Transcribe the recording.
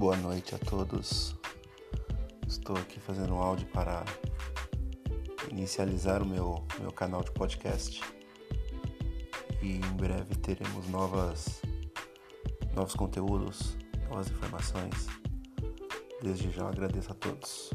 Boa noite a todos. Estou aqui fazendo um áudio para inicializar o meu, meu canal de podcast. E em breve teremos novas, novos conteúdos, novas informações. Desde já agradeço a todos.